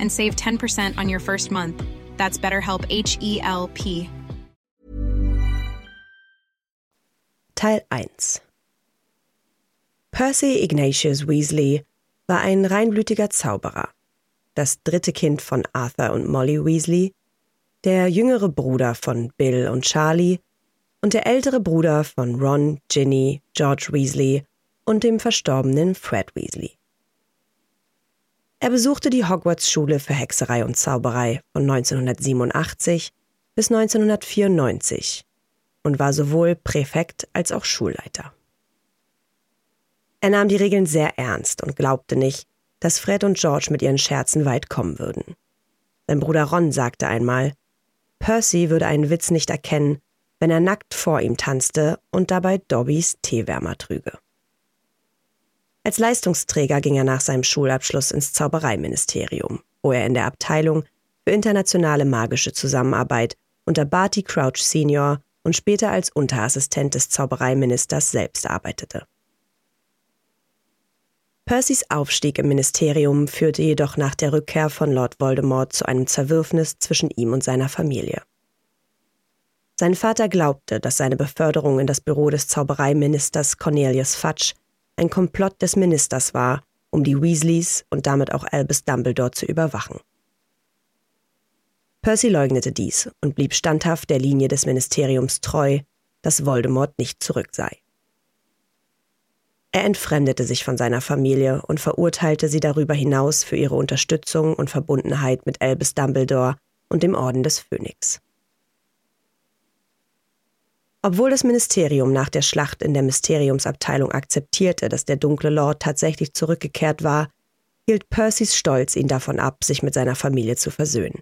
and save 10% on your first month. That's BetterHelp H E L P. Teil 1 Percy Ignatius Weasley war ein reinblütiger Zauberer, das dritte Kind von Arthur und Molly Weasley, der jüngere Bruder von Bill und Charlie und der ältere Bruder von Ron, Ginny, George Weasley und dem verstorbenen Fred Weasley. Er besuchte die Hogwarts-Schule für Hexerei und Zauberei von 1987 bis 1994 und war sowohl Präfekt als auch Schulleiter. Er nahm die Regeln sehr ernst und glaubte nicht, dass Fred und George mit ihren Scherzen weit kommen würden. Sein Bruder Ron sagte einmal, Percy würde einen Witz nicht erkennen, wenn er nackt vor ihm tanzte und dabei Dobbys Teewärmer trüge. Als Leistungsträger ging er nach seinem Schulabschluss ins Zaubereiministerium, wo er in der Abteilung für internationale magische Zusammenarbeit unter Barty Crouch Senior und später als Unterassistent des Zaubereiministers selbst arbeitete. Percys Aufstieg im Ministerium führte jedoch nach der Rückkehr von Lord Voldemort zu einem Zerwürfnis zwischen ihm und seiner Familie. Sein Vater glaubte, dass seine Beförderung in das Büro des Zaubereiministers Cornelius Fudge ein Komplott des Ministers war, um die Weasleys und damit auch Albus Dumbledore zu überwachen. Percy leugnete dies und blieb standhaft der Linie des Ministeriums treu, dass Voldemort nicht zurück sei. Er entfremdete sich von seiner Familie und verurteilte sie darüber hinaus für ihre Unterstützung und Verbundenheit mit Albus Dumbledore und dem Orden des Phönix. Obwohl das Ministerium nach der Schlacht in der Mysteriumsabteilung akzeptierte, dass der dunkle Lord tatsächlich zurückgekehrt war, hielt Percys Stolz ihn davon ab, sich mit seiner Familie zu versöhnen.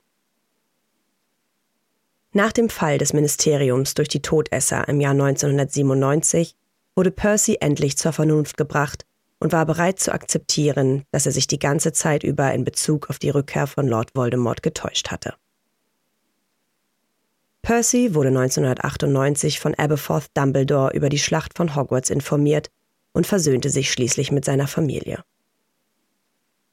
Nach dem Fall des Ministeriums durch die Todesser im Jahr 1997 wurde Percy endlich zur Vernunft gebracht und war bereit zu akzeptieren, dass er sich die ganze Zeit über in Bezug auf die Rückkehr von Lord Voldemort getäuscht hatte. Percy wurde 1998 von Aberforth Dumbledore über die Schlacht von Hogwarts informiert und versöhnte sich schließlich mit seiner Familie.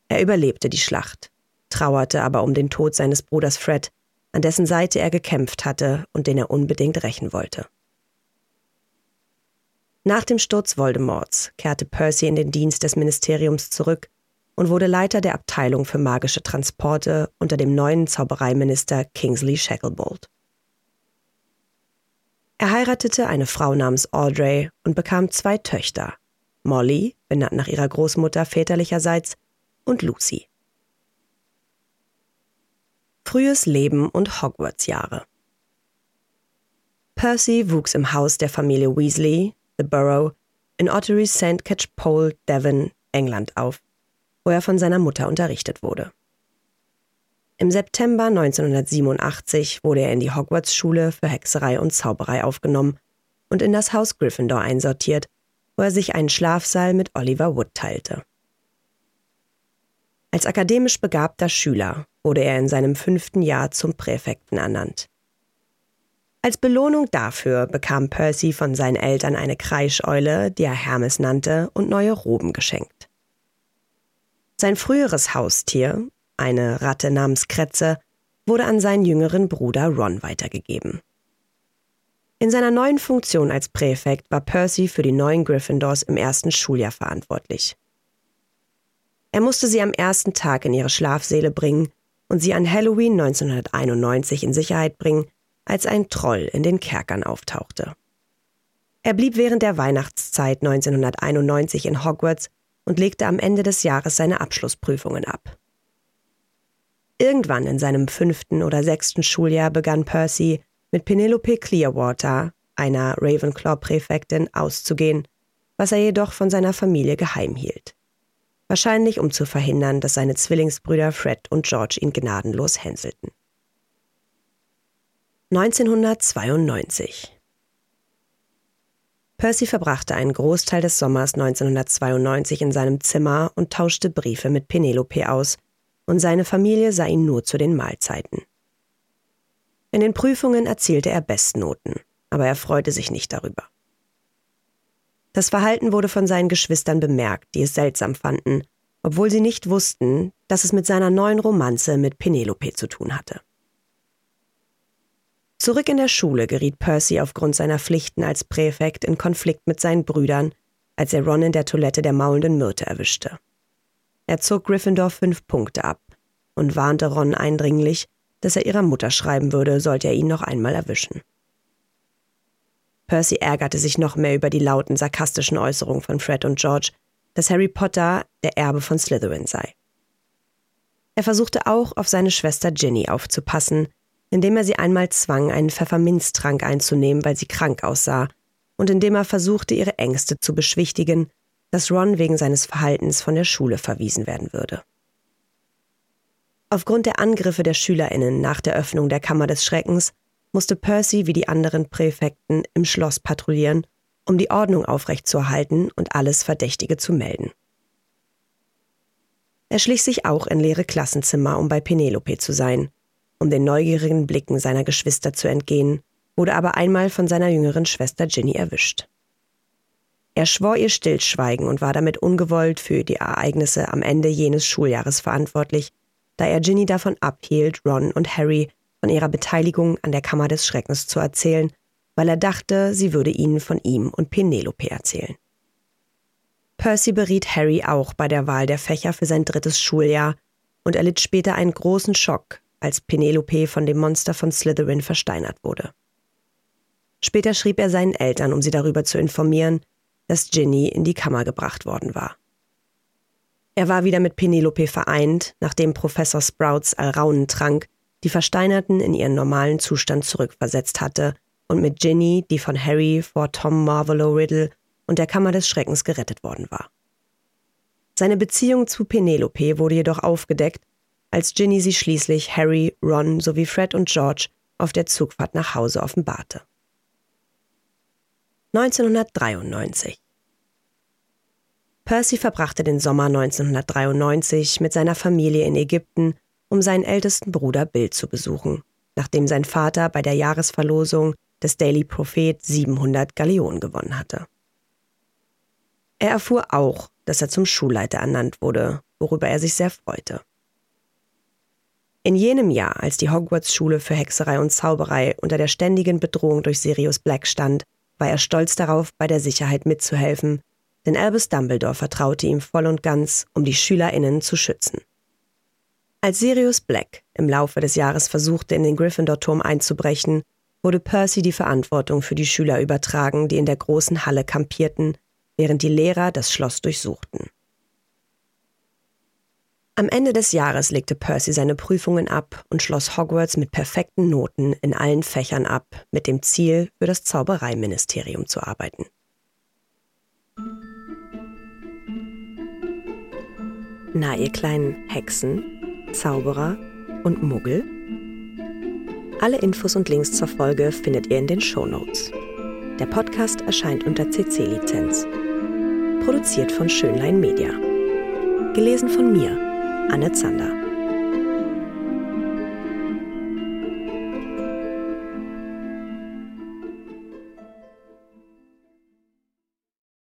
Er überlebte die Schlacht, trauerte aber um den Tod seines Bruders Fred, an dessen Seite er gekämpft hatte und den er unbedingt rächen wollte. Nach dem Sturz Voldemorts kehrte Percy in den Dienst des Ministeriums zurück und wurde Leiter der Abteilung für magische Transporte unter dem neuen Zaubereiminister Kingsley Shacklebolt. Er heiratete eine Frau namens Audrey und bekam zwei Töchter, Molly, benannt nach ihrer Großmutter väterlicherseits, und Lucy. Frühes Leben und Hogwarts-Jahre Percy wuchs im Haus der Familie Weasley, The Borough, in Ottery St. Catchpole, Devon, England auf, wo er von seiner Mutter unterrichtet wurde. Im September 1987 wurde er in die Hogwarts-Schule für Hexerei und Zauberei aufgenommen und in das Haus Gryffindor einsortiert, wo er sich einen Schlafsaal mit Oliver Wood teilte. Als akademisch begabter Schüler wurde er in seinem fünften Jahr zum Präfekten ernannt. Als Belohnung dafür bekam Percy von seinen Eltern eine Kreischeule, die er Hermes nannte, und neue Roben geschenkt. Sein früheres Haustier, eine Ratte namens Kretze, wurde an seinen jüngeren Bruder Ron weitergegeben. In seiner neuen Funktion als Präfekt war Percy für die neuen Gryffindors im ersten Schuljahr verantwortlich. Er musste sie am ersten Tag in ihre Schlafsäle bringen und sie an Halloween 1991 in Sicherheit bringen, als ein Troll in den Kerkern auftauchte. Er blieb während der Weihnachtszeit 1991 in Hogwarts und legte am Ende des Jahres seine Abschlussprüfungen ab. Irgendwann in seinem fünften oder sechsten Schuljahr begann Percy mit Penelope Clearwater, einer Ravenclaw-Präfektin, auszugehen, was er jedoch von seiner Familie geheim hielt. wahrscheinlich um zu verhindern, dass seine Zwillingsbrüder Fred und George ihn gnadenlos hänselten. 1992 Percy verbrachte einen Großteil des Sommers 1992 in seinem Zimmer und tauschte Briefe mit Penelope aus, und seine Familie sah ihn nur zu den Mahlzeiten. In den Prüfungen erzielte er Bestnoten, aber er freute sich nicht darüber. Das Verhalten wurde von seinen Geschwistern bemerkt, die es seltsam fanden, obwohl sie nicht wussten, dass es mit seiner neuen Romanze mit Penelope zu tun hatte. Zurück in der Schule geriet Percy aufgrund seiner Pflichten als Präfekt in Konflikt mit seinen Brüdern, als er Ron in der Toilette der maulenden Myrte erwischte. Er zog Gryffindor fünf Punkte ab und warnte Ron eindringlich, dass er ihrer Mutter schreiben würde, sollte er ihn noch einmal erwischen. Percy ärgerte sich noch mehr über die lauten, sarkastischen Äußerungen von Fred und George, dass Harry Potter der Erbe von Slytherin sei. Er versuchte auch, auf seine Schwester Ginny aufzupassen, indem er sie einmal zwang, einen Pfefferminztrank einzunehmen, weil sie krank aussah, und indem er versuchte, ihre Ängste zu beschwichtigen, dass Ron wegen seines Verhaltens von der Schule verwiesen werden würde. Aufgrund der Angriffe der Schülerinnen nach der Öffnung der Kammer des Schreckens musste Percy wie die anderen Präfekten im Schloss patrouillieren, um die Ordnung aufrechtzuerhalten und alles Verdächtige zu melden. Er schlich sich auch in leere Klassenzimmer, um bei Penelope zu sein, um den neugierigen Blicken seiner Geschwister zu entgehen, wurde aber einmal von seiner jüngeren Schwester Ginny erwischt. Er schwor ihr Stillschweigen und war damit ungewollt für die Ereignisse am Ende jenes Schuljahres verantwortlich, da er Ginny davon abhielt, Ron und Harry von ihrer Beteiligung an der Kammer des Schreckens zu erzählen, weil er dachte, sie würde ihnen von ihm und Penelope erzählen. Percy beriet Harry auch bei der Wahl der Fächer für sein drittes Schuljahr und erlitt später einen großen Schock, als Penelope von dem Monster von Slytherin versteinert wurde. Später schrieb er seinen Eltern, um sie darüber zu informieren, dass Ginny in die Kammer gebracht worden war. Er war wieder mit Penelope vereint, nachdem Professor Sprouts Alraunentrank die Versteinerten in ihren normalen Zustand zurückversetzt hatte und mit Ginny, die von Harry vor Tom Marvolo Riddle und der Kammer des Schreckens gerettet worden war. Seine Beziehung zu Penelope wurde jedoch aufgedeckt, als Ginny sie schließlich Harry, Ron sowie Fred und George auf der Zugfahrt nach Hause offenbarte. 1993 Percy verbrachte den Sommer 1993 mit seiner Familie in Ägypten, um seinen ältesten Bruder Bill zu besuchen, nachdem sein Vater bei der Jahresverlosung des Daily Prophet 700 Galeonen gewonnen hatte. Er erfuhr auch, dass er zum Schulleiter ernannt wurde, worüber er sich sehr freute. In jenem Jahr, als die Hogwarts-Schule für Hexerei und Zauberei unter der ständigen Bedrohung durch Sirius Black stand, war er stolz darauf, bei der Sicherheit mitzuhelfen, denn Albus Dumbledore vertraute ihm voll und ganz, um die SchülerInnen zu schützen. Als Sirius Black im Laufe des Jahres versuchte, in den Gryffindor-Turm einzubrechen, wurde Percy die Verantwortung für die Schüler übertragen, die in der großen Halle kampierten, während die Lehrer das Schloss durchsuchten. Am Ende des Jahres legte Percy seine Prüfungen ab und schloss Hogwarts mit perfekten Noten in allen Fächern ab, mit dem Ziel, für das Zaubereiministerium zu arbeiten. Na, ihr kleinen Hexen, Zauberer und Muggel? Alle Infos und Links zur Folge findet ihr in den Show Notes. Der Podcast erscheint unter CC-Lizenz. Produziert von Schönlein Media. Gelesen von mir, Anne Zander.